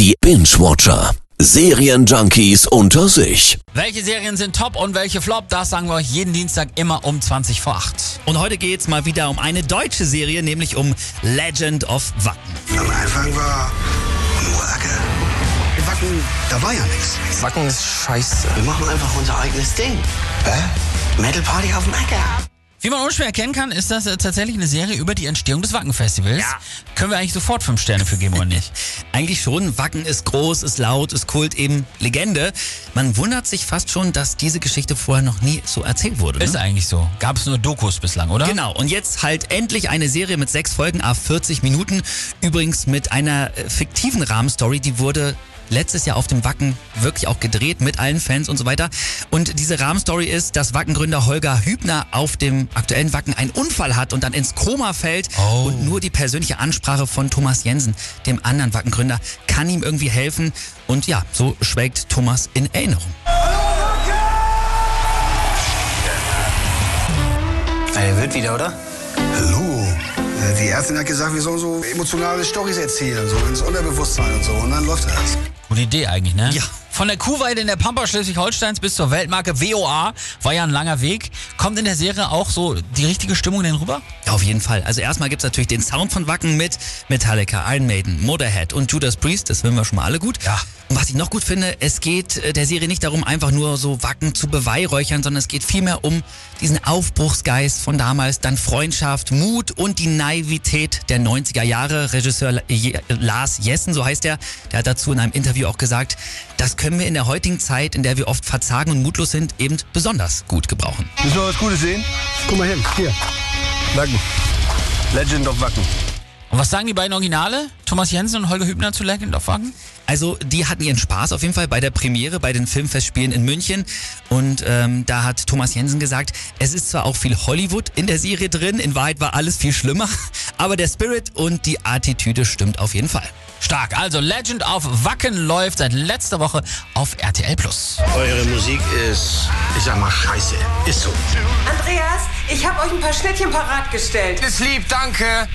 Die Binge-Watcher. Serienjunkies unter sich. Welche Serien sind top und welche flop? Das sagen wir euch jeden Dienstag immer um 20 vor 8. Und heute geht's mal wieder um eine deutsche Serie, nämlich um Legend of Wacken. Am Anfang war nur Ecke. Wacken, da war ja nichts. Wacken ist scheiße. Wir machen einfach unser eigenes Ding. Hä? Metal Party auf dem Acker. Wie man unschwer erkennen kann, ist das äh, tatsächlich eine Serie über die Entstehung des Wacken-Festivals. Ja. Können wir eigentlich sofort fünf Sterne für geben oder nicht? Eigentlich schon. Wacken ist groß, ist laut, ist Kult, eben Legende. Man wundert sich fast schon, dass diese Geschichte vorher noch nie so erzählt wurde. Ne? Ist eigentlich so. Gab es nur Dokus bislang, oder? Genau, und jetzt halt endlich eine Serie mit sechs Folgen, a 40 Minuten. Übrigens mit einer äh, fiktiven Rahmenstory, die wurde letztes Jahr auf dem Wacken wirklich auch gedreht mit allen Fans und so weiter. Und diese Rahmenstory ist, dass Wackengründer Holger Hübner auf dem aktuellen Wacken einen Unfall hat und dann ins Koma fällt. Oh. Und nur die persönliche Ansprache von Thomas Jensen, dem anderen Wackengründer, kann ihm irgendwie helfen. Und ja, so schwelgt Thomas in Erinnerung. Er wird wieder, oder? Hallo. Äh, Die Ärztin hat gesagt, wir sollen so emotionale Storys erzählen, so ins Unterbewusstsein und so. Und dann läuft das. Gute Idee eigentlich, ne? Ja. Von der Kuhweide in der Pampa Schleswig-Holsteins bis zur Weltmarke WOA war ja ein langer Weg. Kommt in der Serie auch so die richtige Stimmung denn rüber? Ja, auf jeden Fall. Also erstmal gibt's natürlich den Sound von Wacken mit Metallica, Iron Maiden, Motorhead und Judas Priest. Das finden wir schon mal alle gut. Ja. Und was ich noch gut finde, es geht äh, der Serie nicht darum, einfach nur so Wacken zu beweihräuchern, sondern es geht vielmehr um diesen Aufbruchsgeist von damals, dann Freundschaft, Mut und die Naivität der 90er Jahre. Regisseur Lars Jessen, so heißt er, der hat dazu in einem Interview auch gesagt, das können wir in der heutigen Zeit, in der wir oft verzagen und mutlos sind, eben besonders gut gebrauchen. Müssen wir was Gutes sehen? Guck mal hin, hier. Wacken. Legend of Wacken. Und was sagen die beiden Originale? Thomas Jensen und Holger Hübner zu Legend of Wacken? Also die hatten ihren Spaß auf jeden Fall bei der Premiere, bei den Filmfestspielen in München. Und ähm, da hat Thomas Jensen gesagt, es ist zwar auch viel Hollywood in der Serie drin, in Wahrheit war alles viel schlimmer, aber der Spirit und die Attitüde stimmt auf jeden Fall. Stark. Also Legend of Wacken läuft seit letzter Woche auf RTL Plus. Eure Musik ist, ich sag mal, scheiße. Ist so. Andreas, ich habe euch ein paar Schnittchen parat gestellt. Ist lieb, danke.